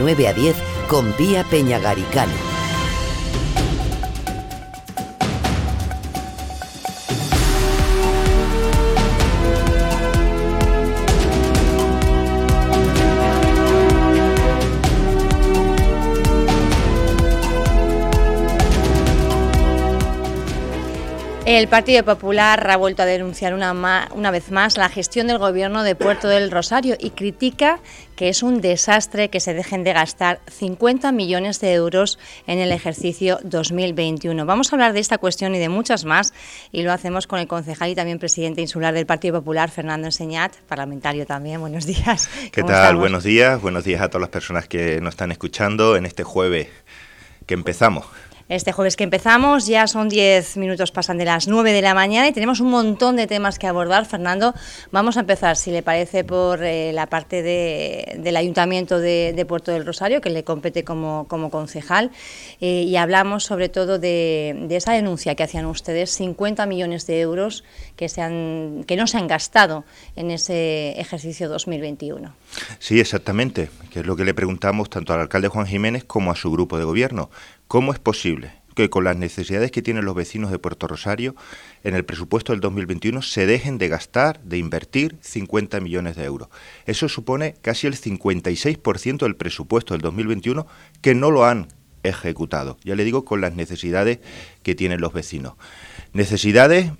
9 a 10 con Pía Peñagaricano. El Partido Popular ha vuelto a denunciar una, una, vez más la gestión del gobierno de Puerto del Rosario y critica que es un desastre que se dejen de gastar 50 millones de euros en el ejercicio 2021. Vamos a hablar de esta cuestión y de muchas más y lo hacemos con el concejal y también presidente insular del Partido Popular, Fernando Enseñat, parlamentario también. Buenos días. ¿Qué tal? Buenos días. Buenos días a todas las personas que nos están escuchando en este jueves que empezamos. Este jueves que empezamos, ya son 10 minutos, pasan de las 9 de la mañana y tenemos un montón de temas que abordar. Fernando, vamos a empezar, si le parece, por eh, la parte del Ayuntamiento de, Puerto del Rosario, que le compete como, concejal, eh, y hablamos sobre todo de, esa denuncia que hacían ustedes, 50 millones de euros que, se han, que no se han gastado en ese ejercicio 2021. Sí, exactamente, que es lo que le preguntamos tanto al alcalde Juan Jiménez como a su grupo de gobierno. ¿Cómo es posible que con las necesidades que tienen los vecinos de Puerto Rosario, en el presupuesto del 2021 se dejen de gastar, de invertir 50 millones de euros? Eso supone casi el 56% del presupuesto del 2021 que no lo han ejecutado. Ya le digo, con las necesidades que tienen los vecinos. Necesidades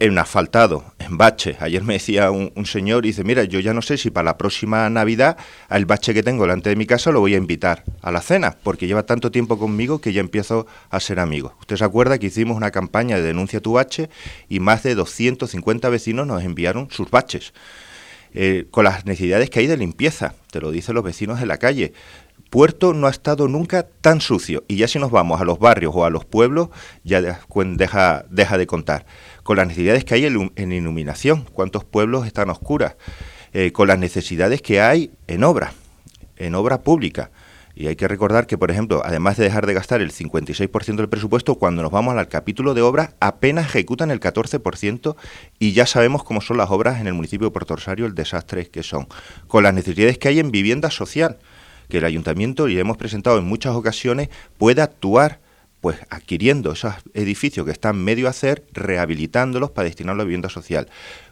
en asfaltado, en bache. Ayer me decía un, señor, y dice, mira, yo ya no sé si para la próxima Navidad al bache que tengo delante de mi casa lo voy a invitar a la cena, porque lleva tanto tiempo conmigo que ya empiezo a ser amigo. Usted se acuerda que hicimos una campaña de denuncia tu bache y más de 250 vecinos nos enviaron sus baches. Eh, con las necesidades que hay de limpieza, te lo dicen los vecinos de la calle. Puerto no ha estado nunca tan sucio y ya si nos vamos a los barrios o a los pueblos ya deja, deja de contar con las necesidades que hay en iluminación, cuántos pueblos están oscuras, eh, con las necesidades que hay en obra, en obra pública. Y hay que recordar que, por ejemplo, además de dejar de gastar el 56% del presupuesto, cuando nos vamos al capítulo de obras, apenas ejecutan el 14% y ya sabemos cómo son las obras en el municipio de Puerto Rosario, el desastre que son. Con las necesidades que hay en vivienda social, que el ayuntamiento, y hemos presentado en muchas ocasiones, pueda actuar pues adquiriendo esos edificios que están medio a hacer, rehabilitándolos para destinarlos a vivienda social.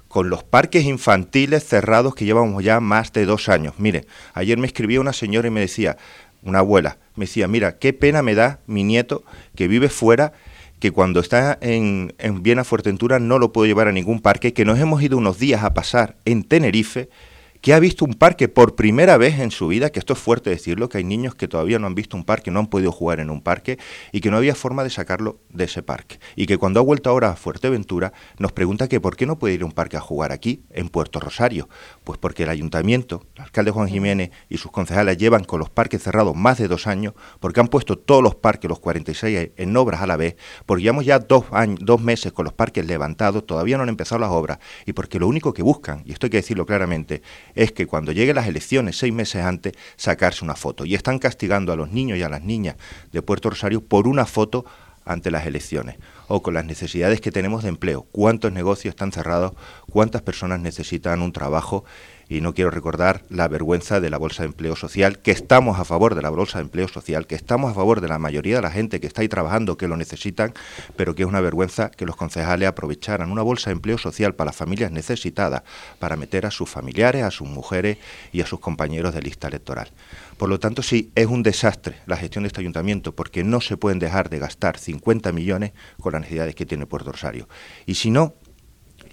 Con los parques infantiles cerrados que llevamos ya más de dos años. Mire, ayer me escribía una señora y me decía, una abuela, me decía, mira, qué pena me da mi nieto que vive fuera que cuando está en, en Viena Fuerteventura no lo puedo llevar a ningún parque, que nos hemos ido unos días a pasar en Tenerife que ha visto un parque por primera vez en su vida, que esto es fuerte decirlo, que hay niños que todavía no han visto un parque, no han podido jugar en un parque y que no había forma de sacarlo de ese parque. Y que cuando ha vuelto ahora a Fuerteventura nos pregunta que por qué no puede ir a un parque a jugar aquí, en Puerto Rosario. Pues porque el ayuntamiento, el alcalde Juan Jiménez y sus concejales llevan con los parques cerrados más de dos años, porque han puesto todos los parques, los 46, en obras a la vez, porque llevamos ya dos, años, dos meses con los parques levantados, todavía no han empezado las obras, y porque lo único que buscan, y esto hay que decirlo claramente, es que cuando lleguen las elecciones, seis meses antes, sacarse una foto. Y están castigando a los niños y a las niñas de Puerto Rosario por una foto ante las elecciones o con las necesidades que tenemos de empleo. ¿Cuántos negocios están cerrados? ¿Cuántas personas necesitan un trabajo? Y no quiero recordar la vergüenza de la Bolsa de Empleo Social, que estamos a favor de la Bolsa de Empleo Social, que estamos a favor de la mayoría de la gente que está ahí trabajando, que lo necesitan, pero que es una vergüenza que los concejales aprovecharan una Bolsa de Empleo Social para las familias necesitadas, para meter a sus familiares, a sus mujeres y a sus compañeros de lista electoral. Por lo tanto, sí, es un desastre la gestión de este ayuntamiento, porque no se pueden dejar de gastar 50 millones con las necesidades que tiene Puerto Rosario. Y si no,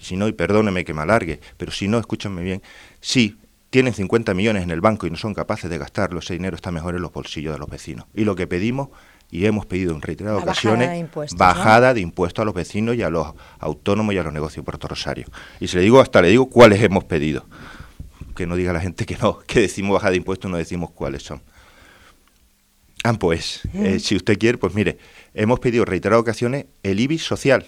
si no, y perdóneme que me alargue, pero si no, escúchenme bien, si tienen 50 millones en el banco y no son capaces de gastarlo, ese dinero está mejor en los bolsillos de los vecinos. Y lo que pedimos, y hemos pedido en reiteradas ocasiones, bajada de impuestos a los vecinos y a los autónomos y a los negocios de Puerto Rosario. Y se le digo, hasta le digo cuáles hemos pedido. Que no diga la gente que no, que decimos bajada de impuestos, no decimos cuáles son. Ah, pues, eh, si usted quiere, pues mire, hemos pedido en reiteradas ocasiones el IBI social,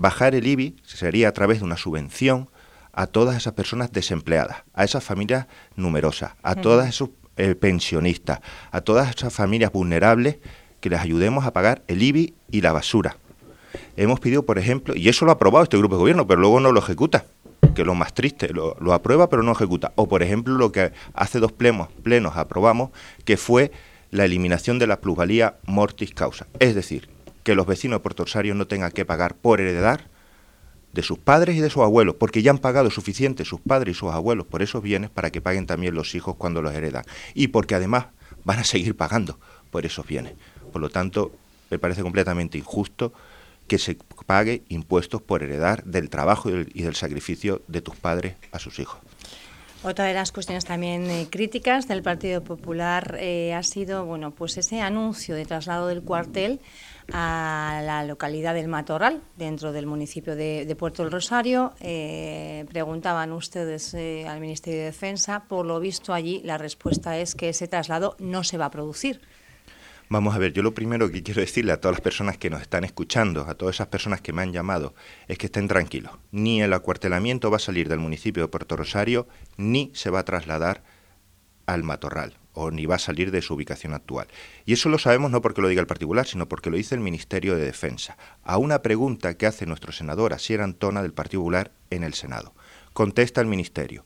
Bajar el IBI sería a través de una subvención a todas esas personas desempleadas, a esas familias numerosas, a todas esos eh, pensionistas, a todas esas familias vulnerables que les ayudemos a pagar el IBI y la basura. Hemos pedido, por ejemplo, y eso lo ha aprobado este grupo de gobierno, pero luego no lo ejecuta. que lo más triste, lo, aprueba pero no ejecuta. O por ejemplo lo que hace dos plenos, plenos aprobamos, que fue la eliminación de la plusvalía mortis causa. Es decir, que los vecinos de Puerto no tengan que pagar por heredar de sus padres y de sus abuelos, porque ya han pagado suficiente sus padres y sus abuelos por esos bienes para que paguen también los hijos cuando los heredan. Y porque además van a seguir pagando por esos bienes. Por lo tanto, me parece completamente injusto que se pague impuestos por heredar del trabajo y del, sacrificio de tus padres a sus hijos. Otra de las cuestiones también eh, críticas del Partido Popular eh, ha sido bueno, pues ese anuncio de traslado del cuartel a la localidad del Matorral, dentro del municipio de, Puerto del Rosario. Eh, preguntaban ustedes al Ministerio de Defensa. Por lo visto allí la respuesta es que ese traslado no se va a producir. Vamos a ver, yo lo primero que quiero decirle a todas las personas que nos están escuchando, a todas esas personas que me han llamado, es que estén tranquilos. Ni el acuartelamiento va a salir del municipio de Puerto Rosario, ni se va a trasladar al matorral, o ni va a salir de su ubicación actual. Y eso lo sabemos no porque lo diga el particular, sino porque lo dice el Ministerio de Defensa, a una pregunta que hace nuestro senador Asier Antona del Partido Popular en el Senado. Contesta el Ministerio.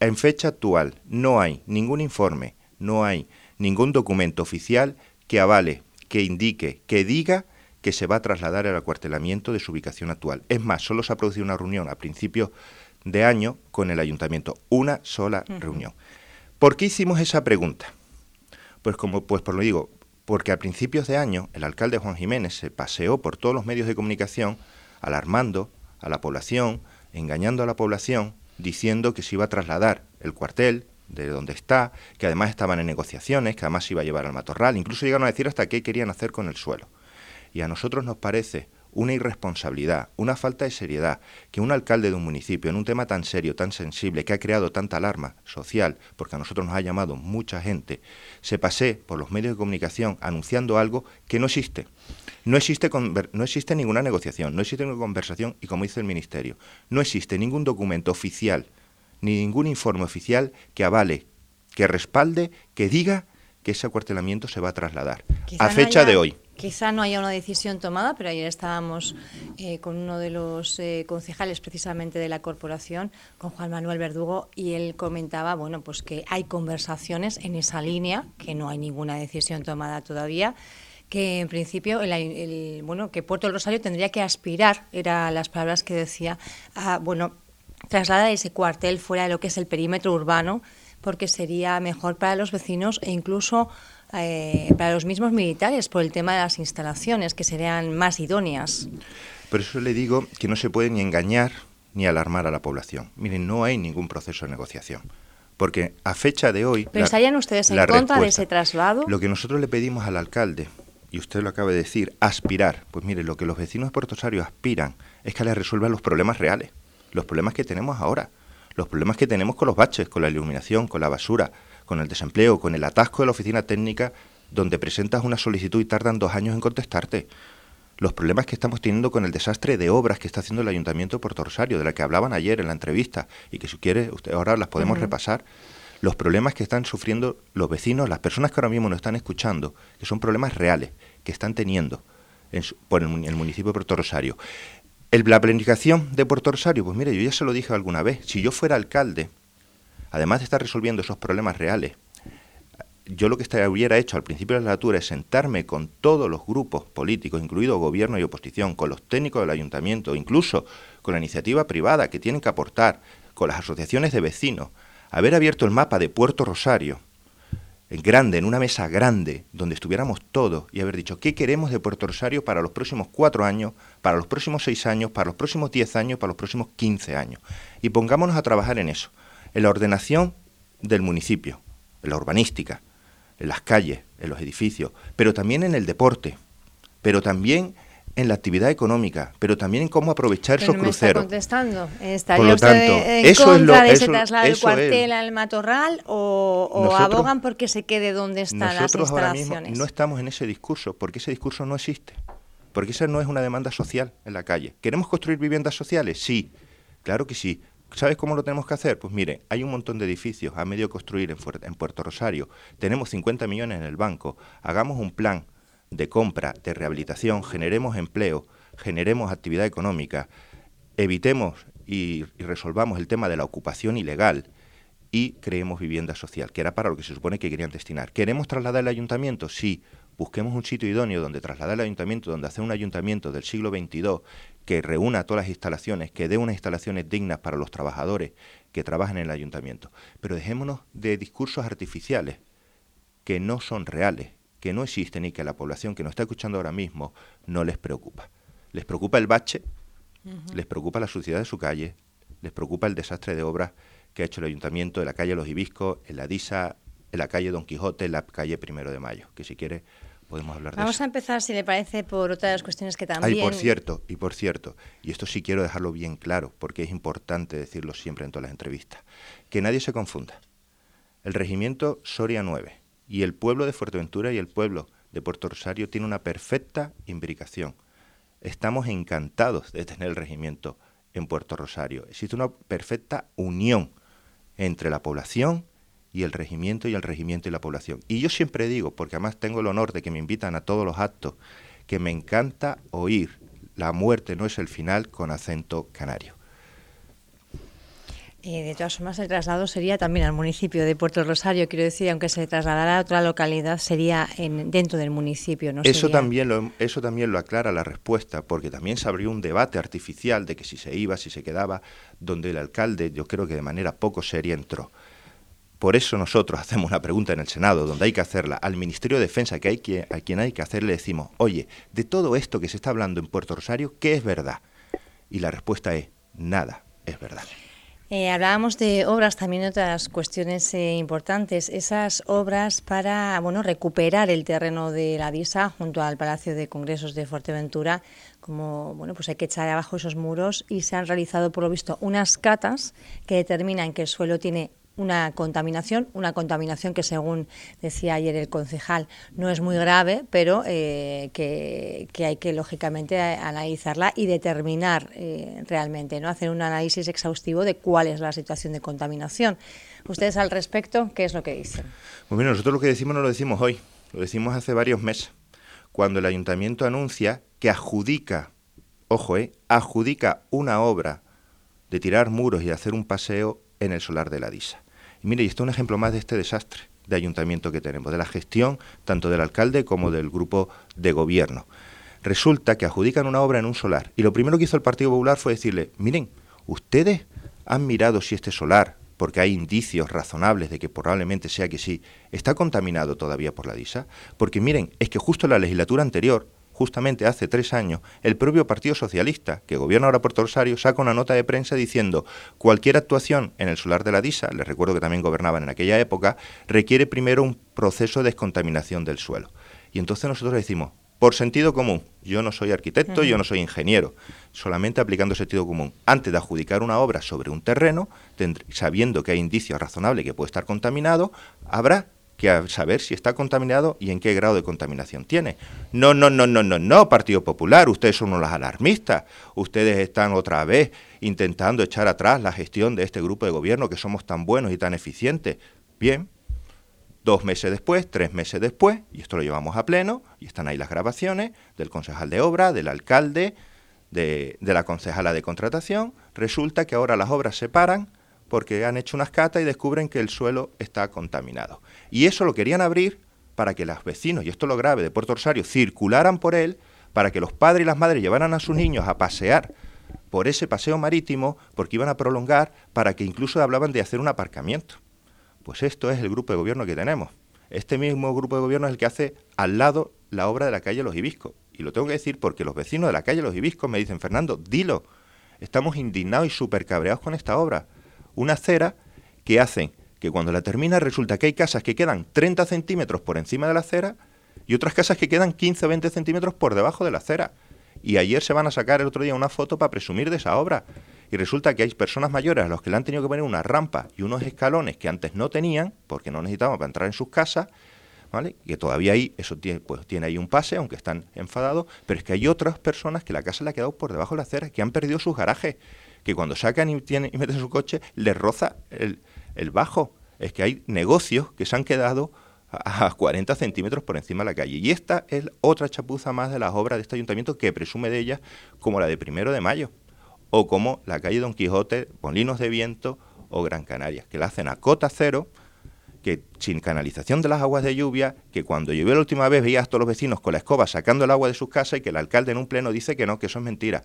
En fecha actual no hay ningún informe, no hay ningún documento oficial que avale, que indique, que diga que se va a trasladar el acuartelamiento de su ubicación actual. Es más, solo se ha producido una reunión a principios de año con el ayuntamiento, una sola reunión. ¿Por qué hicimos esa pregunta? Pues como pues por lo digo, porque a principios de año el alcalde Juan Jiménez se paseó por todos los medios de comunicación alarmando a la población, engañando a la población, diciendo que se iba a trasladar el cuartel de donde está, que además estaban en negociaciones, que además iba a llevar al matorral, incluso llegaron a decir hasta qué querían hacer con el suelo. Y a nosotros nos parece una irresponsabilidad, una falta de seriedad, que un alcalde de un municipio, en un tema tan serio, tan sensible, que ha creado tanta alarma social, porque a nosotros nos ha llamado mucha gente, se pase por los medios de comunicación anunciando algo que no existe. No existe, no existe ninguna negociación, no existe ninguna conversación y, como dice el Ministerio, no existe ningún documento oficial ni ningún informe oficial que avale, que respalde, que diga que ese acuartelamiento se va a trasladar. a fecha de hoy. Quizá no haya una decisión tomada, pero ayer estábamos eh, con uno de los eh, concejales precisamente de la corporación, con Juan Manuel Verdugo, y él comentaba, bueno, pues que hay conversaciones en esa línea, que no hay ninguna decisión tomada todavía, que en principio el, bueno que Puerto del Rosario tendría que aspirar, eran las palabras que decía, a bueno trasladar ese cuartel fuera de lo que es el perímetro urbano, porque sería mejor para los vecinos e incluso eh, para los mismos militares por el tema de las instalaciones, que serían más idóneas. Por eso le digo que no se puede ni engañar ni alarmar a la población. Miren, no hay ningún proceso de negociación. Porque a fecha de hoy... ¿Pero estarían ustedes en contra de ese traslado? Lo que nosotros le pedimos al alcalde, y usted lo acaba de decir, aspirar. Pues mire, lo que los vecinos de Puerto aspiran es que le resuelvan los problemas reales los problemas que tenemos ahora, los problemas que tenemos con los baches, con la iluminación, con la basura, con el desempleo, con el atasco de la oficina técnica donde presentas una solicitud y tardan dos años en contestarte. Los problemas que estamos teniendo con el desastre de obras que está haciendo el Ayuntamiento de Puerto Rosario, de la que hablaban ayer en la entrevista y que si quiere usted ahora las podemos repasar. Los problemas que están sufriendo los vecinos, las personas que ahora mismo nos están escuchando, que son problemas reales que están teniendo por el municipio de Puerto Rosario. El, la planificación de Puerto Rosario, pues mire, yo ya se lo dije alguna vez, si yo fuera alcalde, además de estar resolviendo esos problemas reales, yo lo que hubiera hecho al principio de la legislatura es sentarme con todos los grupos políticos, incluido gobierno y oposición, con los técnicos del ayuntamiento, incluso con la iniciativa privada que tienen que aportar, con las asociaciones de vecinos, haber abierto el mapa de Puerto Rosario, grande, en una mesa grande, donde estuviéramos todos y haber dicho qué queremos de Puerto Rosario para los próximos cuatro años, para los próximos seis años, para los próximos diez años, para los próximos quince años. Y pongámonos a trabajar en eso, en la ordenación del municipio, en la urbanística, en las calles, en los edificios, pero también en el deporte, pero también en la actividad económica, pero también en cómo aprovechar esos cruceros. Está contestando. ¿Estaría usted en contra de ese traslado del cuartel al matorral o, abogan porque se quede donde están las instalaciones? Ahora mismo no estamos en ese discurso, porque ese discurso no existe. Porque esa no es una demanda social en la calle. ¿Queremos construir viviendas sociales? Sí, claro que sí. ¿Sabes cómo lo tenemos que hacer? Pues mire, hay un montón de edificios a medio construir en, Puerto Rosario. Tenemos 50 millones en el banco. Hagamos un plan de compra, de rehabilitación, generemos empleo, generemos actividad económica, evitemos y, resolvamos el tema de la ocupación ilegal y creemos vivienda social, que era para lo que se supone que querían destinar. ¿Queremos trasladar el ayuntamiento? Sí. Busquemos un sitio idóneo donde trasladar el ayuntamiento, donde hacer un ayuntamiento del siglo XXII que reúna todas las instalaciones, que dé unas instalaciones dignas para los trabajadores que trabajan en el ayuntamiento. Pero dejémonos de discursos artificiales que no son reales, que no existen y que a la población que nos está escuchando ahora mismo no les preocupa. Les preocupa el bache, les preocupa la suciedad de su calle, les preocupa el desastre de obras que ha hecho el ayuntamiento en la calle Los Hibiscos, en la Disa, en la calle Don Quijote, en la calle Primero de Mayo, que si quiere podemos hablar de Vamos a empezar, si le parece, por otra de las cuestiones que también... Ay, por cierto, y por cierto, y esto sí quiero dejarlo bien claro, porque es importante decirlo siempre en todas las entrevistas, que nadie se confunda. El regimiento Soria 9 y el pueblo de Fuerteventura y el pueblo de Puerto Rosario tienen una perfecta imbricación. Estamos encantados de tener el regimiento en Puerto Rosario. Existe una perfecta unión entre la población y el regimiento y el regimiento y la población. Y yo siempre digo, porque además tengo el honor de que me invitan a todos los actos, que me encanta oír la muerte no es el final con acento canario. Eh, de todas formas, el traslado sería también al municipio de Puerto Rosario, quiero decir, aunque se trasladara a otra localidad, sería en, dentro del municipio. ¿no? Eso, también lo, eso también lo aclara la respuesta, porque también se abrió un debate artificial de que si se iba, si se quedaba, donde el alcalde, yo creo que de manera poco seria entró. Por eso nosotros hacemos una pregunta en el Senado, donde hay que hacerla al Ministerio de Defensa, que hay que, a quien hay que hacerle, decimos, oye, de todo esto que se está hablando en Puerto Rosario, ¿qué es verdad? Y la respuesta es, nada es verdad. Eh, hablábamos de obras, también otras cuestiones eh, importantes. Esas obras para bueno recuperar el terreno de la DISA junto al Palacio de Congresos de Fuerteventura, como bueno pues hay que echar abajo esos muros y se han realizado por lo visto unas catas que determinan que el suelo tiene una contaminación, una contaminación que según decía ayer el concejal no es muy grave, pero eh, que, hay que lógicamente analizarla y determinar eh, realmente, no hacer un análisis exhaustivo de cuál es la situación de contaminación. Ustedes al respecto, ¿qué es lo que dicen? Pues mira, nosotros lo que decimos no lo decimos hoy, lo decimos hace varios meses, cuando el ayuntamiento anuncia que adjudica, ojo, eh, adjudica una obra de tirar muros y hacer un paseo en el solar de la Disa. Mire, y esto es un ejemplo más de este desastre de ayuntamiento que tenemos, de la gestión tanto del alcalde como del grupo de gobierno. Resulta que adjudican una obra en un solar y lo primero que hizo el Partido Popular fue decirle, miren, ustedes han mirado si este solar, porque hay indicios razonables de que probablemente sea que sí, está contaminado todavía por la DISA, porque miren, es que justo en la legislatura anterior justamente hace tres años, el propio Partido Socialista, que gobierna ahora Puerto Rosario, saca una nota de prensa diciendo cualquier actuación en el solar de la DISA, les recuerdo que también gobernaban en aquella época, requiere primero un proceso de descontaminación del suelo. Y entonces nosotros decimos, por sentido común, yo no soy arquitecto, yo no soy ingeniero, solamente aplicando sentido común. Antes de adjudicar una obra sobre un terreno, sabiendo que hay indicios razonables que puede estar contaminado, habrá que a saber si está contaminado y en qué grado de contaminación tiene. No, no, no, no, no, no, Partido Popular, ustedes son unos alarmistas, ustedes están otra vez intentando echar atrás la gestión de este grupo de gobierno que somos tan buenos y tan eficientes. Bien, dos meses después, tres meses después, y esto lo llevamos a pleno, y están ahí las grabaciones del concejal de obra, del alcalde, de, de la concejala de contratación, resulta que ahora las obras se paran porque han hecho unas catas y descubren que el suelo está contaminado. Y eso lo querían abrir para que los vecinos, y esto es lo grave, de Puerto Rosario, circularan por él, para que los padres y las madres llevaran a sus niños a pasear por ese paseo marítimo, porque iban a prolongar, para que incluso hablaban de hacer un aparcamiento. Pues esto es el grupo de gobierno que tenemos. Este mismo grupo de gobierno es el que hace al lado la obra de la calle Los Hibiscos. Y lo tengo que decir porque los vecinos de la calle Los Hibiscos me dicen, Fernando, dilo, estamos indignados y súper cabreados con esta obra. Una acera que hacen que cuando la termina resulta que hay casas que quedan 30 centímetros por encima de la acera y otras casas que quedan 15 o 20 centímetros por debajo de la acera. Y ayer se van a sacar el otro día una foto para presumir de esa obra. Y resulta que hay personas mayores a los que le han tenido que poner una rampa y unos escalones que antes no tenían, porque no necesitaban para entrar en sus casas, ¿vale? Que todavía ahí, eso tiene, pues tiene ahí un pase, aunque están enfadados, pero es que hay otras personas que la casa le ha quedado por debajo de la acera, que han perdido sus garajes, que cuando sacan y, tienen, y meten su coche, les roza el, el bajo. Es que hay negocios que se han quedado a 40 centímetros por encima de la calle. Y esta es otra chapuza más de las obras de este ayuntamiento que presume de ellas como la de primero de mayo. o como la calle Don Quijote, Molinos de Viento o Gran Canaria, que la hacen a cota cero, que sin canalización de las aguas de lluvia, que cuando llovió la última vez veía a todos los vecinos con la escoba sacando el agua de sus casas y que el alcalde en un pleno dice que no, que eso es mentira.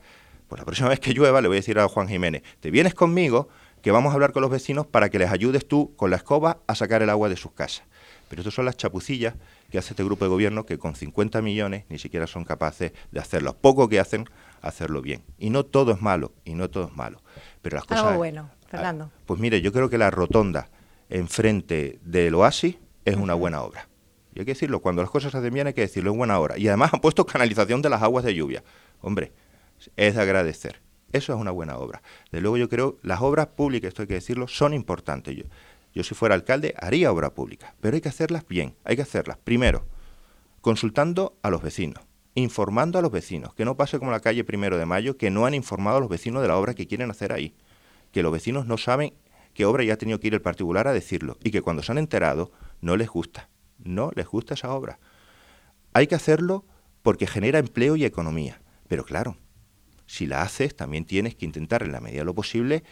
Pues la próxima vez que llueva le voy a decir a Juan Jiménez, te vienes conmigo que vamos a hablar con los vecinos para que les ayudes tú con la escoba a sacar el agua de sus casas. Pero estas son las chapucillas que hace este grupo de gobierno que con 50 millones ni siquiera son capaces de hacerlo. Poco que hacen, hacerlo bien. Y no todo es malo, y no todo es malo. Pero las cosas... Algo bueno, Fernando. Ah, pues mire, yo creo que la rotonda enfrente del oasis es una buena obra. Y hay que decirlo, cuando las cosas se hacen bien hay que decirlo, es buena obra. Y además han puesto canalización de las aguas de lluvia. Hombre, es de agradecer. Eso es una buena obra. De luego yo creo, las obras públicas, esto hay que decirlo, son importantes. Yo, yo si fuera alcalde haría obra pública, pero hay que hacerlas bien, hay que hacerlas primero, consultando a los vecinos, informando a los vecinos, que no pase como la calle Primero de Mayo, que no han informado a los vecinos de la obra que quieren hacer ahí, que los vecinos no saben qué obra ya ha tenido que ir el particular a decirlo, y que cuando se han enterado no les gusta, no les gusta esa obra. Hay que hacerlo porque genera empleo y economía, pero claro, si la haces, también tienes que intentar en la medida de lo posible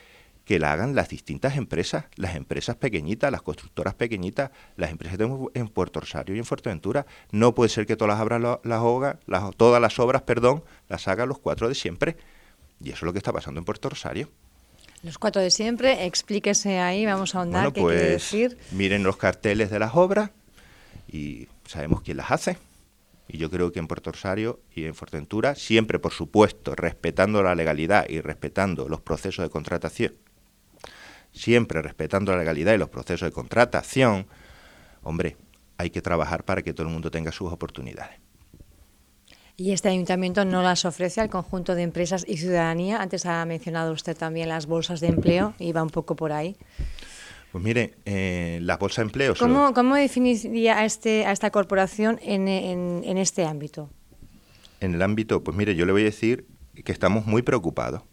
que la hagan las distintas empresas, las empresas pequeñitas, las constructoras pequeñitas, las empresas en Puerto Rosario y en Fuerteventura. No puede ser que todas las obras, las, todas las obras, perdón, las hagan los cuatro de siempre. Y eso es lo que está pasando en Puerto Rosario. Los cuatro de siempre, explíquese ahí, vamos a ahondar qué quiere pues, decir. Miren los carteles de las obras y sabemos quién las hace. Y yo creo que en Puerto Rosario y en Fuerteventura, siempre, por supuesto, respetando la legalidad y respetando los procesos de contratación, siempre respetando la legalidad y los procesos de contratación, hombre, hay que trabajar para que todo el mundo tenga sus oportunidades. ¿Y este ayuntamiento no las ofrece al conjunto de empresas y ciudadanía? Antes ha mencionado usted también las bolsas de empleo y va un poco por ahí. Pues mire, eh, la bolsa de empleo... ¿Cómo, ¿Cómo, definiría a, este, a esta corporación en, en, este ámbito? En el ámbito, pues mire, yo le voy a decir que estamos muy preocupados.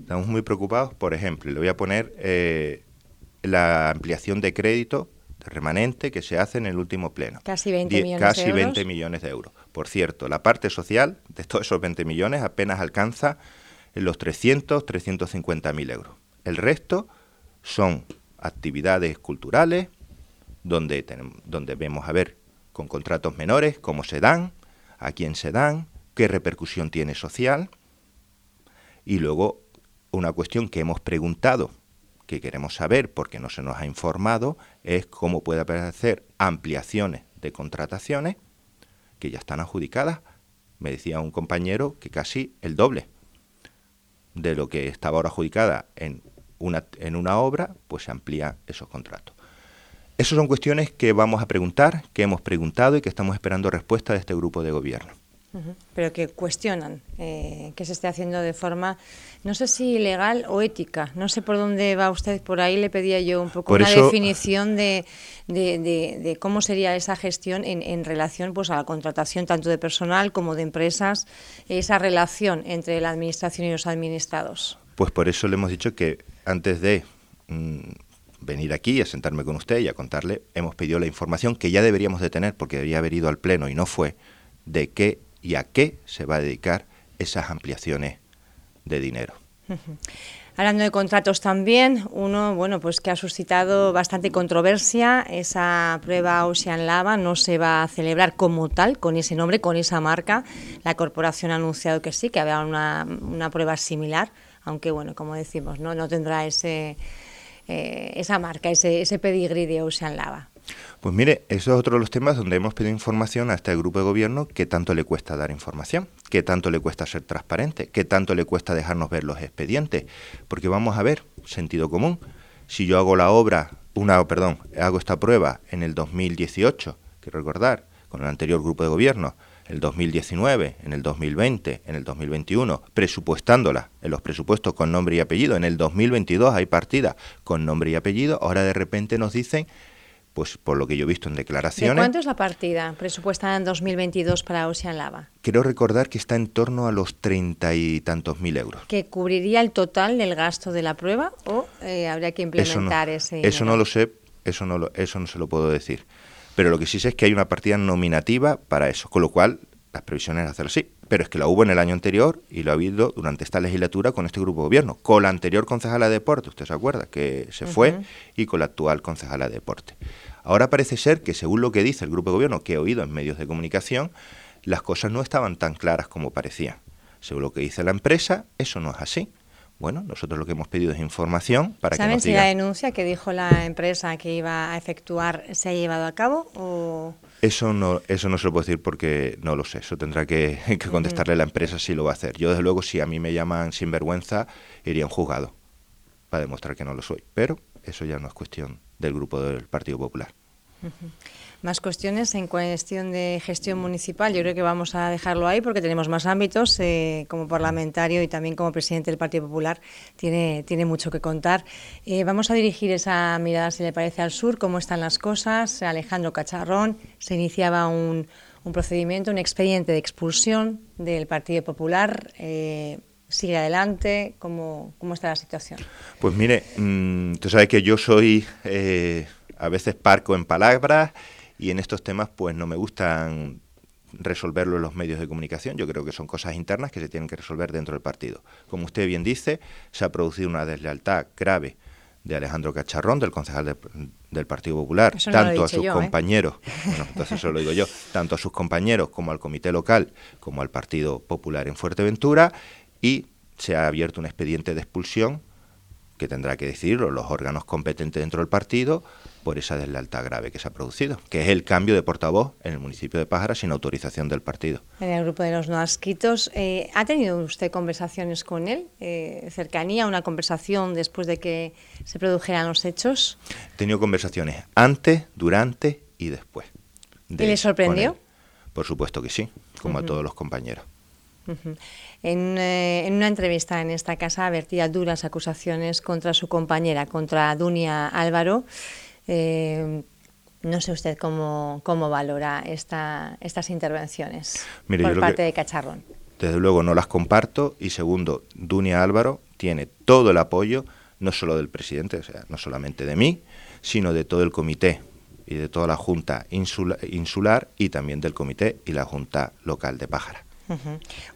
Estamos muy preocupados, por ejemplo, le voy a poner eh, la ampliación de crédito remanente que se hace en el último pleno. Casi 20 millones casi de euros. 20 millones de euros. Por cierto, la parte social de todos esos 20 millones apenas alcanza los 300, 350 mil euros. El resto son actividades culturales, donde, tenemos, donde vemos a ver con contratos menores cómo se dan, a quién se dan, qué repercusión tiene social. Y luego una cuestión que hemos preguntado, que queremos saber porque no se nos ha informado, es cómo puede aparecer ampliaciones de contrataciones que ya están adjudicadas. Me decía un compañero que casi el doble de lo que estaba ahora adjudicada en una, en una obra, pues se amplía esos contratos. Esas son cuestiones que vamos a preguntar, que hemos preguntado y que estamos esperando respuesta de este grupo de gobierno. Pero que cuestionan eh, que se esté haciendo de forma, no sé si legal o ética. No sé por dónde va usted. Por ahí le pedía yo un poco una definición de, de, cómo sería esa gestión en, en, relación pues, a la contratación tanto de personal como de empresas, esa relación entre la administración y los administrados. Pues por eso le hemos dicho que antes de mm, venir aquí a sentarme con usted y a contarle, hemos pedido la información que ya deberíamos de tener, porque debería haber ido al Pleno y no fue, de qué y a qué se va a dedicar esas ampliaciones de dinero. Hablando de contratos también, uno bueno pues que ha suscitado bastante controversia, esa prueba Ocean Lava no se va a celebrar como tal, con ese nombre, con esa marca. La corporación ha anunciado que sí, que había una, una prueba similar aunque bueno, como decimos, no, no tendrá ese, eh, esa marca, ese, pedigrí de Ocean Lava. Pues mire, eso es otro de los temas donde hemos pedido información a este grupo de gobierno, qué tanto le cuesta dar información, qué tanto le cuesta ser transparente, qué tanto le cuesta dejarnos ver los expedientes, porque vamos a ver, sentido común, si yo hago la obra, una, perdón, hago esta prueba en el 2018, quiero recordar, con el anterior grupo de gobierno, el 2019, en el 2020, en el 2021, presupuestándola en los presupuestos con nombre y apellido. En el 2022 hay partidas con nombre y apellido. Ahora de repente nos dicen, pues por lo que yo he visto en declaraciones. ¿De cuánto es la partida presupuestada en 2022 para Ocean Lava? Quiero recordar que está en torno a los treinta y tantos mil euros. ¿Que cubriría el total del gasto de la prueba o eh, habría que implementar eso ese? Eso no lo sé, eso no, lo, eso no se lo puedo decir. Pero lo que sí sé es que hay una partida nominativa para eso, con lo cual las previsiones es hacerlo así. pero es que la hubo en el año anterior y lo ha habido durante esta legislatura con este grupo de gobierno, con la anterior concejala de deporte, usted se acuerda, que se fue, y con la actual concejala de deporte. Ahora parece ser que, según lo que dice el grupo de gobierno, que he oído en medios de comunicación, las cosas no estaban tan claras como parecían. Según lo que dice la empresa, eso no es así. Bueno, nosotros lo que hemos pedido es información para que nos si la denuncia que dijo la empresa que iba a efectuar se ha llevado a cabo o...? Eso no, eso no se lo puedo decir porque no lo sé. Eso tendrá que, contestarle la empresa si lo va a hacer. Yo, desde luego, si a mí me llaman sinvergüenza, iría a un juzgado para demostrar que no lo soy. Pero eso ya no es cuestión del grupo del Partido Popular. Más cuestiones en cuestión de gestión municipal. Yo creo que vamos a dejarlo ahí porque tenemos más ámbitos. Eh, como parlamentario y también como presidente del Partido Popular tiene, tiene mucho que contar. Eh, vamos a dirigir esa mirada, si le parece, al sur, cómo están las cosas. Alejandro Cacharrón se iniciaba un, un procedimiento, un expediente de expulsión del Partido Popular. Eh, sigue adelante? ¿Cómo, ¿Cómo, está la situación? Pues mire, mm, tú sabes que yo soy a veces parco en palabras y en estos temas pues no me gustan resolverlo en los medios de comunicación. Yo creo que son cosas internas que se tienen que resolver dentro del partido. Como usted bien dice, se ha producido una deslealtad grave de Alejandro Cacharrón, del concejal del Partido Popular, tanto a sus ¿eh? compañeros, bueno, entonces eso lo digo yo, tanto a sus compañeros como al comité local, como al Partido Popular en Fuerteventura, y se ha abierto un expediente de expulsión que tendrá que decidirlo los órganos competentes dentro del partido por esa deslealtad grave que se ha producido, que es el cambio de portavoz en el municipio de Pájara sin autorización del partido. En el grupo de los no asquitos, eh, ¿ha tenido usted conversaciones con él? Eh, ¿Cercanía, una conversación después de que se produjeran los hechos? He tenido conversaciones antes, durante y después. ¿Y le sorprendió? Por supuesto que sí, como a todos los compañeros. Eh, en, una entrevista en esta casa vertía duras acusaciones contra su compañera, contra Dunia Álvaro. Eh, no sé usted cómo, cómo valora esta, estas intervenciones por parte de Cacharrón. Desde luego no las comparto y segundo, Dunia Álvaro tiene todo el apoyo, no solo del presidente, o sea, no solamente de mí, sino de todo el comité y de toda la Junta insular y también del comité y la Junta local de Pájara.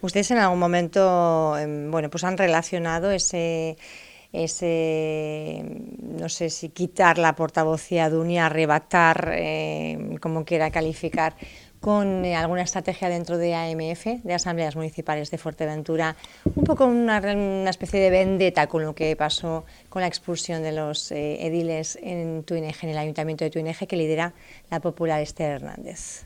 Ustedes en algún momento, em, bueno, pues han relacionado ese ese, no sé si quitar la portavocía de UNI, arrebatar, em, como quiera calificar, con eh, alguna estrategia dentro de AMF, de Asambleas Municipales de Fuerteventura, un poco una, especie de vendetta con lo que pasó con la expulsión de los eh, ediles en Tuineje, en el Ayuntamiento de Tuineje, que lidera la popular Esther Hernández.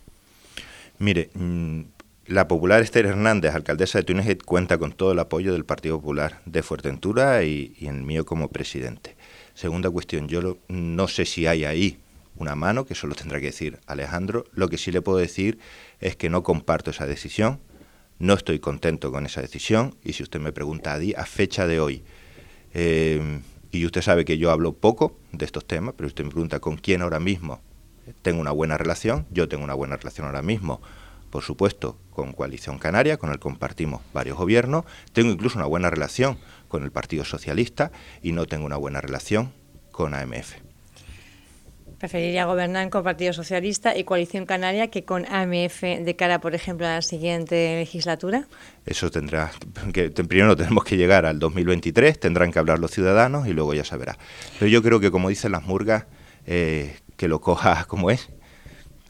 Mire, mm, la popular Esther Hernández, alcaldesa de Túnez, cuenta con todo el apoyo del Partido Popular de Fuerteventura y, y el mío como presidente. Segunda cuestión, yo no sé si hay ahí una mano, que eso lo tendrá que decir Alejandro. Lo que sí le puedo decir es que no comparto esa decisión, no estoy contento con esa decisión y si usted me pregunta a, a fecha de hoy, eh, y usted sabe que yo hablo poco de estos temas, pero usted me pregunta con quién ahora mismo tengo una buena relación, yo tengo una buena relación ahora mismo por supuesto, con Coalición Canaria, con el que compartimos varios gobiernos. Tengo incluso una buena relación con el Partido Socialista y no tengo una buena relación con AMF. Preferiría gobernar con Partido Socialista y Coalición Canaria que con AMF de cara, por ejemplo, a la siguiente legislatura? Eso tendrá que primero tenemos que llegar al 2023, tendrán que hablar los ciudadanos y luego ya se verá. Pero yo creo que como dicen las murgas, eh, que lo coja como es,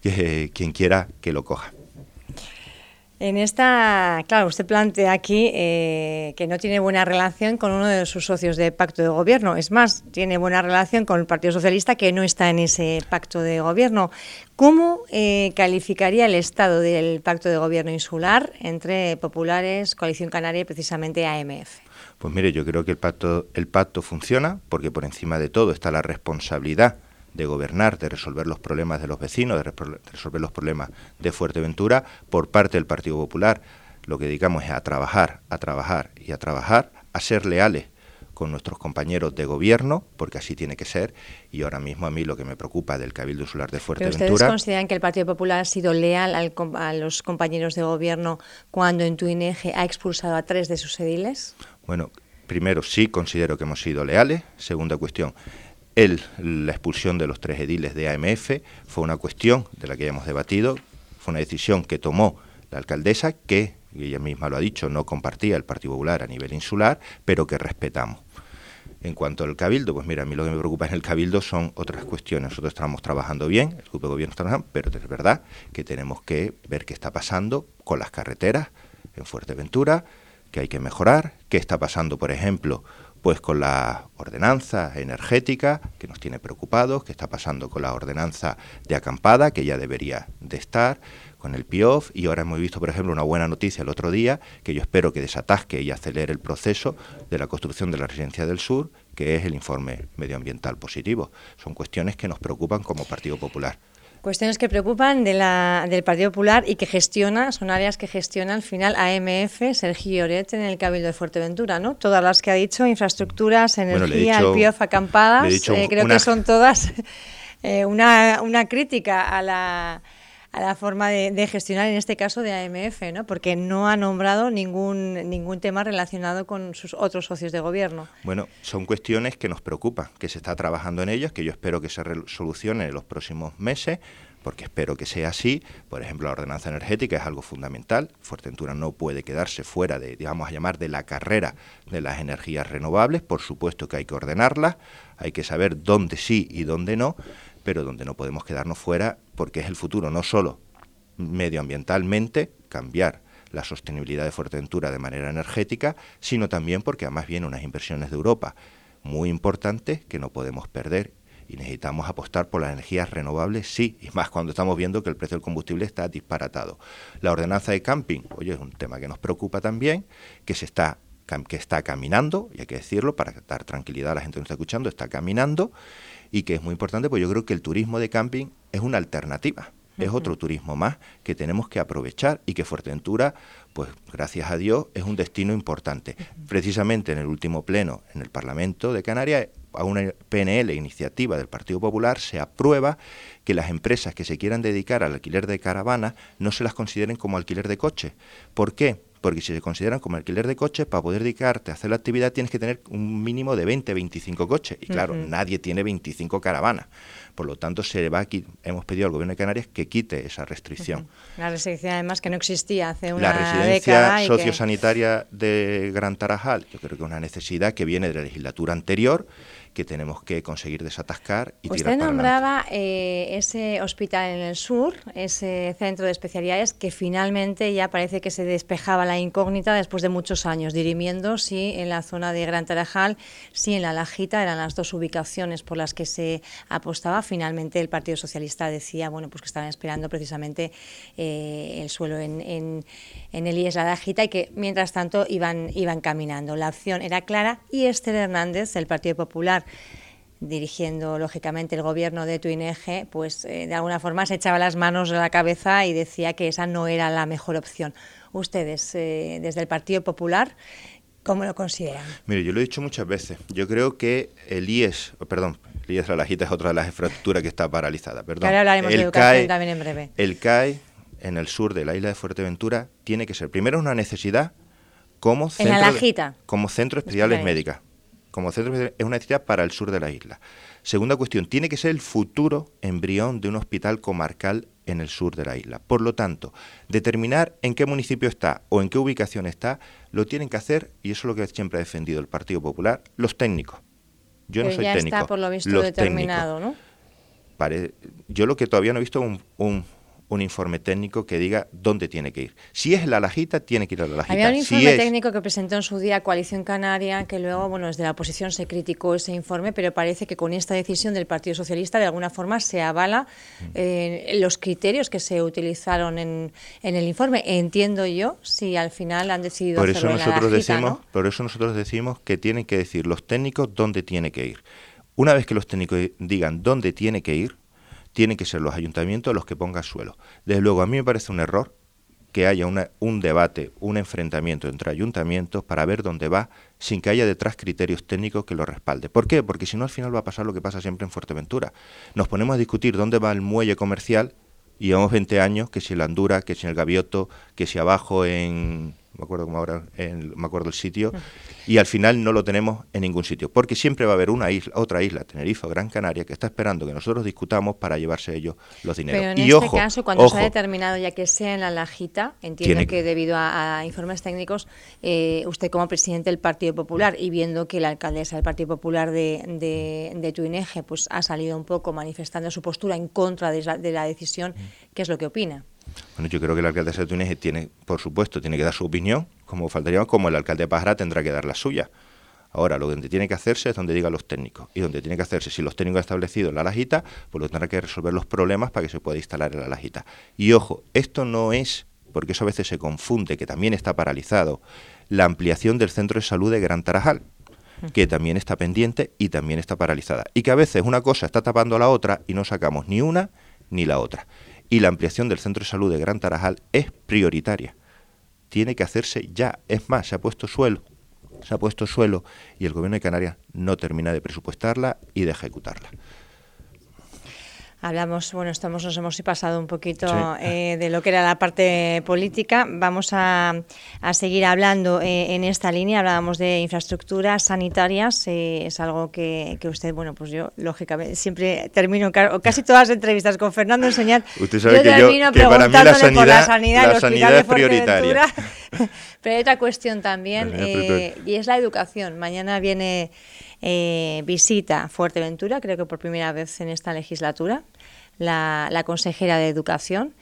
que quien quiera que lo coja. En esta, claro, usted plantea aquí eh, que no tiene buena relación con uno de sus socios de pacto de gobierno. Es más, tiene buena relación con el Partido Socialista que no está en ese pacto de gobierno. ¿Cómo eh, calificaría el estado del pacto de gobierno insular entre populares, Coalición Canaria y precisamente AMF? Pues mire, yo creo que el pacto, el pacto funciona porque por encima de todo está la responsabilidad de gobernar, de resolver los problemas de los vecinos, de, resolver los problemas de Fuerteventura por parte del Partido Popular. Lo que dedicamos es a trabajar, a trabajar y a trabajar, a ser leales con nuestros compañeros de gobierno, porque así tiene que ser, y ahora mismo a mí lo que me preocupa del Cabildo Insular de Fuerteventura... ¿Pero ustedes consideran que el Partido Popular ha sido leal a los compañeros de gobierno cuando en Tuineje ha expulsado a tres de sus ediles? Bueno, primero sí considero que hemos sido leales. Segunda cuestión, la expulsión de los tres ediles de AMF fue una cuestión de la que ya hemos debatido, fue una decisión que tomó la alcaldesa que ella misma lo ha dicho, no compartía el Partido Popular a nivel insular, pero que respetamos. En cuanto al cabildo, pues mira, a mí lo que me preocupa en el cabildo son otras cuestiones. Nosotros estamos trabajando bien, el grupo de gobierno está trabajando, pero es verdad que tenemos que ver qué está pasando con las carreteras en Fuerteventura, que hay que mejorar, qué está pasando, por ejemplo, pues con la ordenanza energética, que nos tiene preocupados, qué está pasando con la ordenanza de acampada, que ya debería de estar, con el PIOF, y ahora hemos visto, por ejemplo, una buena noticia el otro día, que yo espero que desatasque y acelere el proceso de la construcción de la residencia del sur, que es el informe medioambiental positivo. Son cuestiones que nos preocupan como Partido Popular. Cuestiones que preocupan de la, del Partido Popular y que gestiona, son áreas que gestiona al final AMF, Sergio Oret en el Cabildo de Fuerteventura, ¿no? Todas las que ha dicho, infraestructuras, energía, el PIOF, acampadas, eh, creo que son todas eh, una, una crítica a la a la forma de, gestionar, en este caso de AMF, ¿no? porque no ha nombrado ningún, ningún tema relacionado con sus otros socios de gobierno. Bueno, son cuestiones que nos preocupan, que se está trabajando en ellas, que yo espero que se solucionen en los próximos meses, porque espero que sea así. Por ejemplo, la ordenanza energética es algo fundamental. Fuerteventura no puede quedarse fuera de, digamos, a llamar de la carrera de las energías renovables. Por supuesto que hay que ordenarlas, hay que saber dónde sí y dónde no, pero donde no podemos quedarnos fuera porque es el futuro, no solo medioambientalmente, cambiar la sostenibilidad de Fuerteventura de manera energética, sino también porque además vienen unas inversiones de Europa muy importantes que no podemos perder y necesitamos apostar por las energías renovables, sí, y más cuando estamos viendo que el precio del combustible está disparatado. La ordenanza de camping, oye, es un tema que nos preocupa también, que se está que está caminando, y hay que decirlo para dar tranquilidad a la gente que nos está escuchando, está caminando y que es muy importante, porque yo creo que el turismo de camping es una alternativa. Es otro turismo más que tenemos que aprovechar y que Fuerteventura, pues gracias a Dios, es un destino importante. Precisamente en el último pleno en el Parlamento de Canarias, a una PNL, iniciativa del Partido Popular, se aprueba que las empresas que se quieran dedicar al alquiler de caravanas no se las consideren como alquiler de coche. ¿Por qué? Porque si se consideran como alquiler de coches, para poder dedicarte a hacer la actividad tienes que tener un mínimo de 20, 25 coches. Y claro, nadie tiene 25 caravanas. Por lo tanto, se va aquí, hemos pedido al Gobierno de Canarias que quite esa restricción. La restricción, además, que no existía hace una década. La residencia sociosanitaria de Gran Tarajal, yo creo que es una necesidad que viene de la legislatura anterior que tenemos que conseguir desatascar y Usted tirar nombraba eh, ese hospital en el sur, ese centro de especialidades que finalmente ya parece que se despejaba la incógnita después de muchos años, dirimiendo si en la zona de Gran Tarajal, si en la Lajita, eran las dos ubicaciones por las que se apostaba. Finalmente el Partido Socialista decía bueno, pues que estaban esperando precisamente eh, el suelo en, en, en el IES La Lajita y que mientras tanto iban, iban caminando. La opción era clara y Esther Hernández, del Partido Popular, dirigiendo lógicamente el gobierno de Tuineje, pues eh, de alguna forma se echaba las manos a la cabeza y decía que esa no era la mejor opción. Ustedes, eh, desde el Partido Popular, ¿cómo lo consideran? Mire, yo lo he dicho muchas veces. Yo creo que el IES, perdón, el IES La Lajita es otra de las infraestructuras que está paralizada. Perdón. Ahora hablaremos de educación también en breve. El CAE en el sur de la isla de Fuerteventura tiene que ser, primero, una necesidad como centro, Lajita. como centro especiales médicas como centro es una necesidad para el sur de la isla. Segunda cuestión, tiene que ser el futuro embrión de un hospital comarcal en el sur de la isla. Por lo tanto, determinar en qué municipio está o en qué ubicación está, lo tienen que hacer, y eso es lo que siempre ha defendido el Partido Popular, los técnicos. Yo no soy ya técnico. Está por lo visto determinado, ¿no? yo lo que todavía no he visto un, un un informe técnico que diga dónde tiene que ir. Si es la Lajita, tiene que ir a la Lajita. Había un informe técnico que presentó en su día Coalición Canaria, que luego, bueno, desde la oposición se criticó ese informe, pero parece que con esta decisión del Partido Socialista, de alguna forma, se avala eh, los criterios que se utilizaron en, en, el informe. Entiendo yo, si al final han decidido por eso hacerlo nosotros en la Lajita, decimos, Por eso nosotros decimos que tienen que decir los técnicos dónde tiene que ir. Una vez que los técnicos digan dónde tiene que ir, tienen que ser los ayuntamientos los que pongan suelo. Desde luego, a mí me parece un error que haya un debate, un enfrentamiento entre ayuntamientos para ver dónde va, sin que haya detrás criterios técnicos que lo respalde. ¿Por qué? Porque si no, al final va a pasar lo que pasa siempre en Fuerteventura. Nos ponemos a discutir dónde va el muelle comercial y llevamos 20 años que si el Andura, que si el Gavioto, que si abajo en me acuerdo como ahora, me acuerdo el sitio, y al final no lo tenemos en ningún sitio, porque siempre va a haber una isla, otra isla, Tenerife o Gran Canaria, que está esperando que nosotros discutamos para llevarse ellos los dineros. Pero en y este caso, cuando se ha determinado ya que sea en la lajita, entiendo que debido a, informes técnicos, eh, usted como presidente del Partido Popular y viendo que la alcaldesa del Partido Popular de, de, de Tuineje pues, ha salido un poco manifestando su postura en contra de la, de la decisión, ¿qué es lo que opina? Bueno, yo creo que el alcalde de Túnez tiene, por supuesto, tiene que dar su opinión, como faltaría, como el alcalde de Pájara tendrá que dar la suya. Ahora, lo donde tiene que hacerse es donde digan los técnicos. Y donde tiene que hacerse, si los técnicos han establecido la lajita, pues lo tendrá que resolver los problemas para que se pueda instalar en la lajita. Y ojo, esto no es, porque eso a veces se confunde, que también está paralizado, la ampliación del centro de salud de Gran Tarajal que también está pendiente y también está paralizada. Y que a veces una cosa está tapando a la otra y no sacamos ni una ni la otra y la ampliación del centro de salud de Gran Tarajal es prioritaria. Tiene que hacerse ya. Es más, se ha puesto suelo, se ha puesto suelo y el gobierno de Canarias no termina de presupuestarla y de ejecutarla. Hablamos, bueno, estamos, nos hemos pasado un poquito eh, de lo que era la parte política. Vamos a, seguir hablando eh, en esta línea. Hablábamos de infraestructuras sanitarias. Eh, es algo que, usted, bueno, pues yo, lógicamente, siempre termino casi todas las entrevistas con Fernando Enseñar. Usted sabe que, yo, que para mí la sanidad, la sanidad, la sanidad es prioritaria. Pero hay otra cuestión también, y es la educación. Mañana viene eh, visita Fuerteventura, creo que por primera vez en esta legislatura, la, consejera de Educación.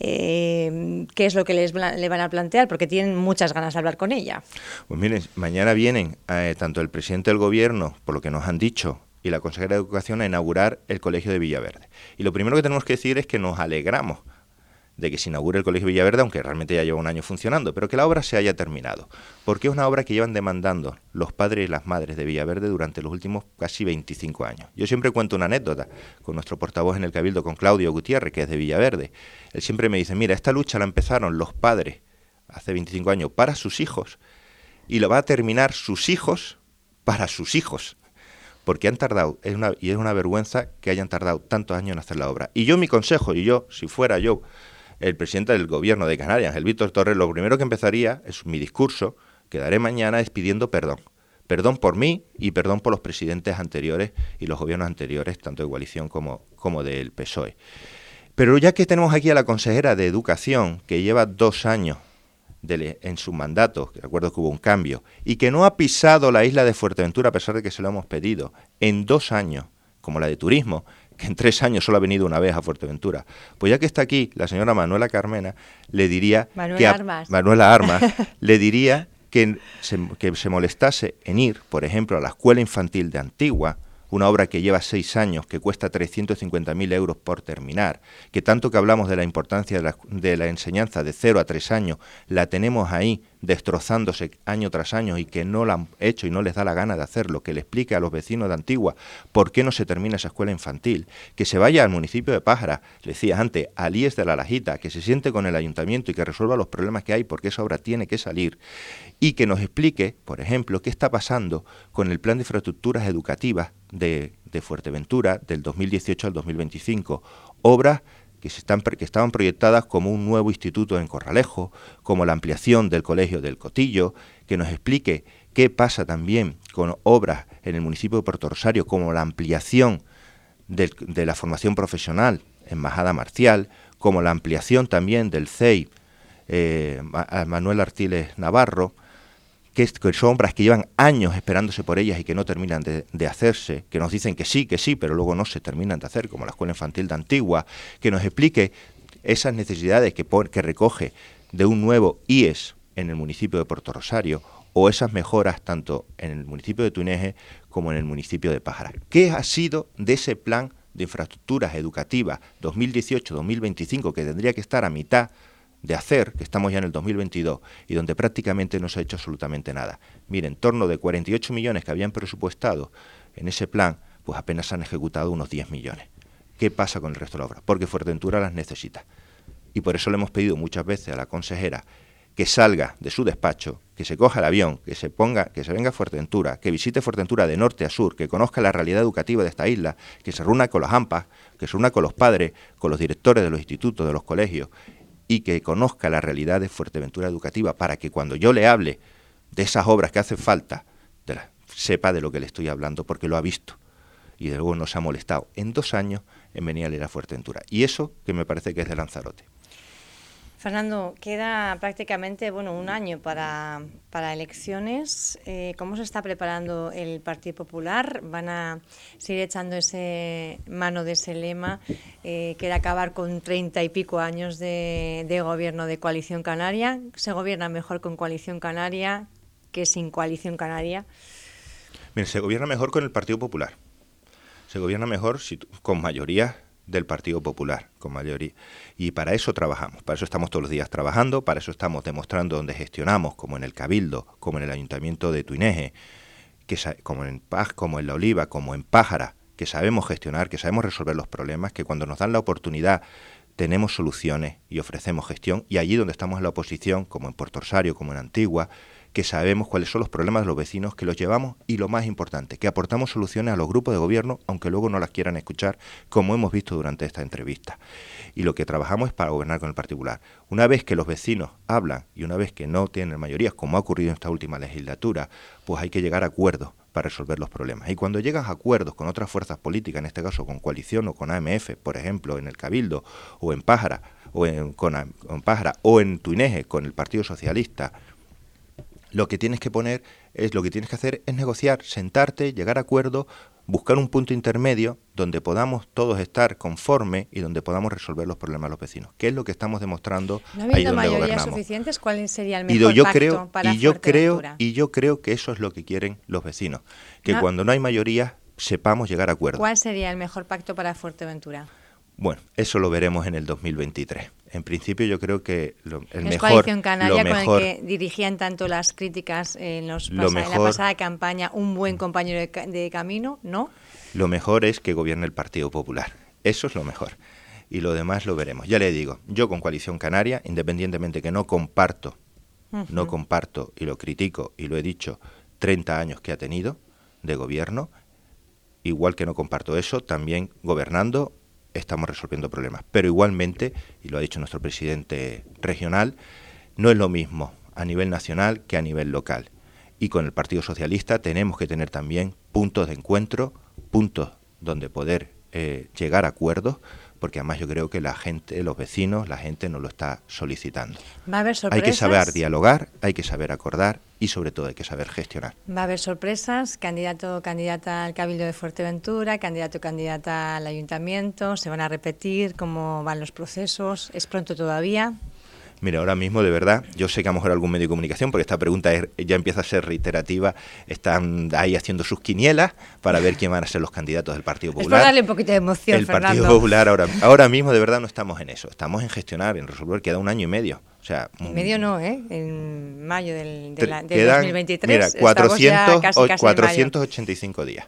Eh, ¿Qué es lo que les, le van a plantear? Porque tienen muchas ganas de hablar con ella. Pues miren, mañana vienen eh, tanto el presidente del Gobierno, por lo que nos han dicho, y la consejera de Educación a inaugurar el Colegio de Villaverde. Y lo primero que tenemos que decir es que nos alegramos de que se inaugure el Colegio Villaverde, aunque realmente ya lleva un año funcionando, pero que la obra se haya terminado, porque es una obra que llevan demandando los padres y las madres de Villaverde durante los últimos casi 25 años. Yo siempre cuento una anécdota con nuestro portavoz en el Cabildo, con Claudio Gutiérrez, que es de Villaverde. Él siempre me dice, mira, esta lucha la empezaron los padres hace 25 años para sus hijos y lo va a terminar sus hijos para sus hijos porque han tardado, es una, y es una vergüenza que hayan tardado tantos años en hacer la obra. Y yo mi consejo, y yo, si fuera yo el presidente del gobierno de Canarias, el Víctor Torres, lo primero que empezaría, es mi discurso, que daré mañana, es pidiendo perdón. Perdón por mí y perdón por los presidentes anteriores y los gobiernos anteriores, tanto de coalición como, como del PSOE. Pero ya que tenemos aquí a la consejera de Educación, que lleva dos años en su mandato, que recuerdo que hubo un cambio, y que no ha pisado la isla de Fuerteventura a pesar de que se lo hemos pedido, en dos años, como la de turismo, que en tres años solo ha venido una vez a Fuerteventura. Pues ya que está aquí la señora Manuela Carmena, le diría que Armas. Manuela Armas le diría que se, que se molestase en ir, por ejemplo, a la escuela infantil de Antigua, una obra que lleva seis años, que cuesta 350.000 euros por terminar, que tanto que hablamos de la importancia de la, de la, enseñanza de cero a tres años, la tenemos ahí destrozándose año tras año y que no la han hecho y no les da la gana de hacerlo, que le explique a los vecinos de Antigua por qué no se termina esa escuela infantil, que se vaya al municipio de Pájara, le decía antes, al IES de la Lajita, que se siente con el ayuntamiento y que resuelva los problemas que hay porque esa obra tiene que salir y que nos explique, por ejemplo, qué está pasando con el plan de infraestructuras educativas de, de Fuerteventura del 2018 al 2025, obras que, se están, que estaban proyectadas como un nuevo instituto en Corralejo, como la ampliación del Colegio del Cotillo, que nos explique qué pasa también con obras en el municipio de Puerto Rosario, como la ampliación de la formación profesional en Majada Marcial, como la ampliación también del CEI eh, Manuel Artiles Navarro, que, son obras que llevan años esperándose por ellas y que no terminan de, hacerse, que nos dicen que sí, que sí, pero luego no se terminan de hacer, como la Escuela Infantil de Antigua, que nos explique esas necesidades que, recoge de un nuevo IES en el municipio de Puerto Rosario o esas mejoras tanto en el municipio de Tuneje como en el municipio de Pájara. ¿Qué ha sido de ese plan de infraestructuras educativas 2018-2025 que tendría que estar a mitad de hacer, que estamos ya en el 2022, y donde prácticamente no se ha hecho absolutamente nada. Miren, en torno de 48 millones que habían presupuestado en ese plan, pues apenas se han ejecutado unos 10 millones. ¿Qué pasa con el resto de la obra? Porque Fuerteventura las necesita. Y por eso le hemos pedido muchas veces a la consejera que salga de su despacho, que se coja el avión, que se ponga, que se venga a Fuerteventura, que visite Fuerteventura de norte a sur, que conozca la realidad educativa de esta isla, que se reúna con los AMPAs, que se reúna con los padres, con los directores de los institutos, de los colegios y que conozca la realidad de Fuerteventura Educativa para que cuando yo le hable de esas obras que hacen falta, sepa de lo que le estoy hablando porque lo ha visto y de luego no se ha molestado en dos años en venir a leer a Fuerteventura. Y eso que me parece que es de Lanzarote. Fernando, queda prácticamente bueno un año para, para elecciones. Eh, ¿Cómo se está preparando el Partido Popular? ¿Van a seguir echando ese mano de ese lema eh, que era acabar con treinta y pico años de, gobierno de coalición canaria? ¿Se gobierna mejor con coalición canaria que sin coalición canaria? Mire, se gobierna mejor con el Partido Popular. Se gobierna mejor si, con mayoría del Partido Popular, con mayoría. Y para eso trabajamos, para eso estamos todos los días trabajando, para eso estamos demostrando donde gestionamos, como en el Cabildo, como en el Ayuntamiento de Tuineje, que, como en Paz, como en La Oliva, como en Pájara, que sabemos gestionar, que sabemos resolver los problemas, que cuando nos dan la oportunidad tenemos soluciones y ofrecemos gestión, y allí donde estamos en la oposición, como en Puerto Rosario, como en Antigua, que sabemos cuáles son los problemas de los vecinos, que los llevamos y lo más importante, que aportamos soluciones a los grupos de gobierno, aunque luego no las quieran escuchar, como hemos visto durante esta entrevista. Y lo que trabajamos es para gobernar con el particular. Una vez que los vecinos hablan y una vez que no tienen mayorías, como ha ocurrido en esta última legislatura, pues hay que llegar a acuerdos para resolver los problemas. Y cuando llegas a acuerdos con otras fuerzas políticas, en este caso con coalición o con AMF, por ejemplo, en el Cabildo o en Pájara, o en, con, Pájara, o en Tuineje, con el Partido Socialista, lo que tienes que poner es lo que tienes que hacer es negociar, sentarte, llegar a acuerdo, buscar un punto intermedio donde podamos todos estar conforme y donde podamos resolver los problemas de los vecinos, ¿Qué es lo que estamos demostrando ¿No ahí donde mayorías suficientes, ¿cuál sería el mejor y yo creo, para y yo creo y yo creo que eso es lo que quieren los vecinos, que cuando no hay mayoría sepamos llegar a acuerdo. ¿Cuál sería el mejor pacto para Fuerteventura? Bueno, eso lo veremos en el 2023. En principio yo creo que lo, el es mejor... Coalición Canaria con el que dirigían tanto las críticas en, los en la pasada campaña, un buen compañero de, camino, ¿no? Lo mejor es que gobierne el Partido Popular. Eso es lo mejor. Y lo demás lo veremos. Ya le digo, yo con Coalición Canaria, independientemente que no comparto, no comparto y lo critico y lo he dicho, 30 años que ha tenido de gobierno, igual que no comparto eso, también gobernando estamos resolviendo problemas. Pero igualmente, y lo ha dicho nuestro presidente regional, no es lo mismo a nivel nacional que a nivel local. Y con el Partido Socialista tenemos que tener también puntos de encuentro, puntos donde poder eh, llegar a acuerdos, porque además yo creo que la gente, los vecinos, la gente nos lo está solicitando. ¿Va a haber Hay que saber dialogar, hay que saber acordar y sobre todo hay que saber gestionar. Va a haber sorpresas, candidato candidata al Cabildo de Fuerteventura, candidato candidata al ayuntamiento, se van a repetir, cómo van los procesos, es pronto todavía. Mira, ahora mismo, de verdad, yo sé que a lo mejor algún medio de comunicación, porque esta pregunta ya empieza a ser reiterativa, están ahí haciendo sus quinielas para ver quién van a ser los candidatos del Partido Popular. Es darle un poquito de emoción, El Partido Popular ahora, ahora mismo, de verdad, no estamos en eso. Estamos en gestionar, en resolver, queda un año y medio. O sea, medio no, ¿eh? En mayo del, de 2023. Mira, 400, casi, casi 485 días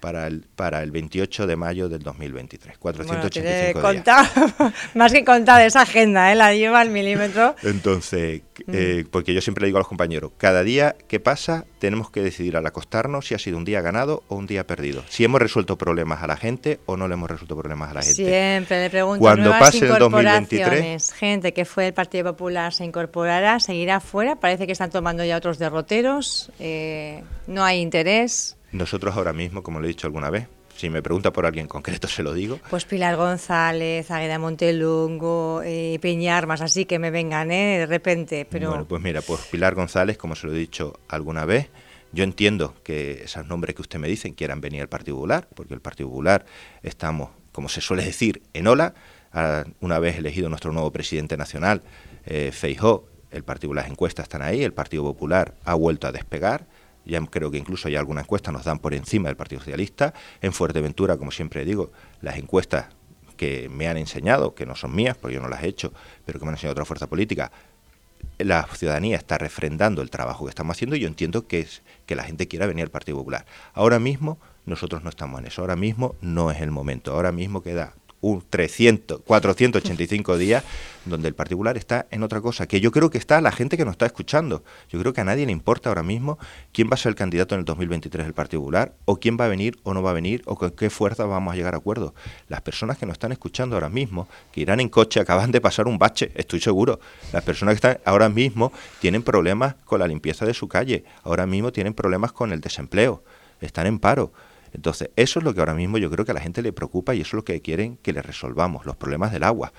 para el, para el 28 de mayo del 2023. 485 bueno, días. más que contar esa agenda, ¿eh? la lleva al milímetro. Entonces, mm. eh, porque yo siempre le digo a los compañeros, cada día que pasa tenemos que decidir al acostarnos si ha sido un día ganado o un día perdido. Si hemos resuelto problemas a la gente o no le hemos resuelto problemas a la gente. Siempre le pregunto, Cuando pase el 2023, gente que fue del Partido Popular se incorporará, seguirá fuera, parece que están tomando ya otros derroteros, eh, no hay interés. Nosotros ahora mismo, como le he dicho alguna vez, si me pregunta por alguien concreto, se lo digo. Pues Pilar González, Agueda Montelungo, eh, Peñarmas, así que me vengan, ¿eh? De repente, pero... Bueno, pues mira, pues Pilar González, como se lo he dicho alguna vez, yo entiendo que esos nombres que usted me dicen quieran venir al Partido Popular, porque el Partido Popular estamos, como se suele decir, en ola. Una vez elegido nuestro nuevo presidente nacional, eh, Feijó, el Partido las encuestas están ahí, el Partido Popular ha vuelto a despegar ya creo que incluso hay algunas encuestas nos dan por encima del Partido Socialista. En Fuerteventura, como siempre digo, las encuestas que me han enseñado, que no son mías, porque yo no las he hecho, pero que me han enseñado otra fuerza política, la ciudadanía está refrendando el trabajo que estamos haciendo y yo entiendo que es que la gente quiera venir al Partido Popular. Ahora mismo nosotros no estamos en eso, ahora mismo no es el momento, ahora mismo queda un 300, 485 días donde el particular está en otra cosa, que yo creo que está la gente que nos está escuchando. Yo creo que a nadie le importa ahora mismo quién va a ser el candidato en el 2023 del particular, o quién va a venir o no va a venir, o con qué fuerza vamos a llegar a acuerdo. Las personas que nos están escuchando ahora mismo, que irán en coche, acaban de pasar un bache, estoy seguro. Las personas que están ahora mismo tienen problemas con la limpieza de su calle, ahora mismo tienen problemas con el desempleo, están en paro. Entonces, eso es lo que ahora mismo yo creo que a la gente le preocupa y eso es lo que quieren que le resolvamos, los problemas del agua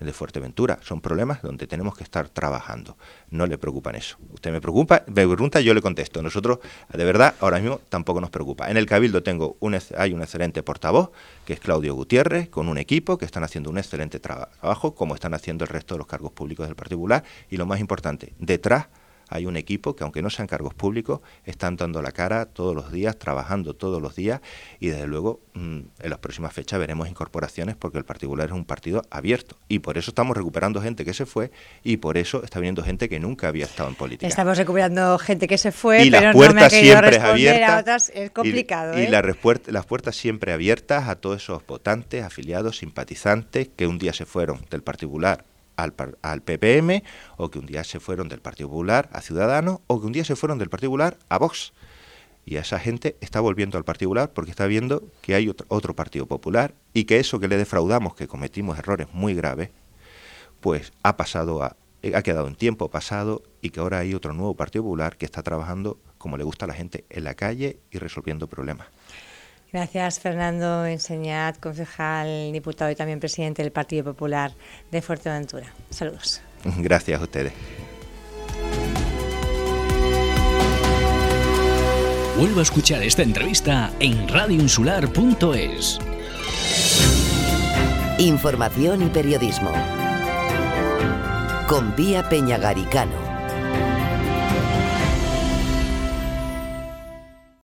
de Fuerteventura. Son problemas donde tenemos que estar trabajando. No le preocupan eso. Usted me preocupa, me pregunta, yo le contesto. Nosotros, de verdad, ahora mismo tampoco nos preocupa. En el Cabildo tengo un, hay un excelente portavoz, que es Claudio Gutiérrez, con un equipo que están haciendo un excelente trabajo, como están haciendo el resto de los cargos públicos del particular. Y lo más importante, detrás hay un equipo que aunque no sean cargos públicos, están dando la cara todos los días, trabajando todos los días y desde luego mm, en las próximas fechas veremos incorporaciones porque el particular es un partido abierto y por eso estamos recuperando gente que se fue y por eso está viniendo gente que nunca había estado en política. Estamos recuperando gente que se fue, y pero las puertas no me ha siempre abiertas, es complicado. Y, ¿eh? las, las puertas siempre abiertas a todos esos votantes, afiliados, simpatizantes que un día se fueron del particular al, PPM, o que un día se fueron del Partido Popular a Ciudadanos, o que un día se fueron del Partido Popular a Vox. Y a esa gente está volviendo al Partido Popular porque está viendo que hay otro, Partido Popular y que eso que le defraudamos, que cometimos errores muy graves, pues ha pasado a, ha quedado en tiempo pasado y que ahora hay otro nuevo Partido Popular que está trabajando como le gusta a la gente en la calle y resolviendo problemas. Gracias, Fernando Enseñat, concejal, diputado y también presidente del Partido Popular de Fuerteventura. Saludos. Gracias a ustedes. Vuelvo a escuchar esta entrevista en radioinsular.es. Información y periodismo. Con Vía Peñagaricano.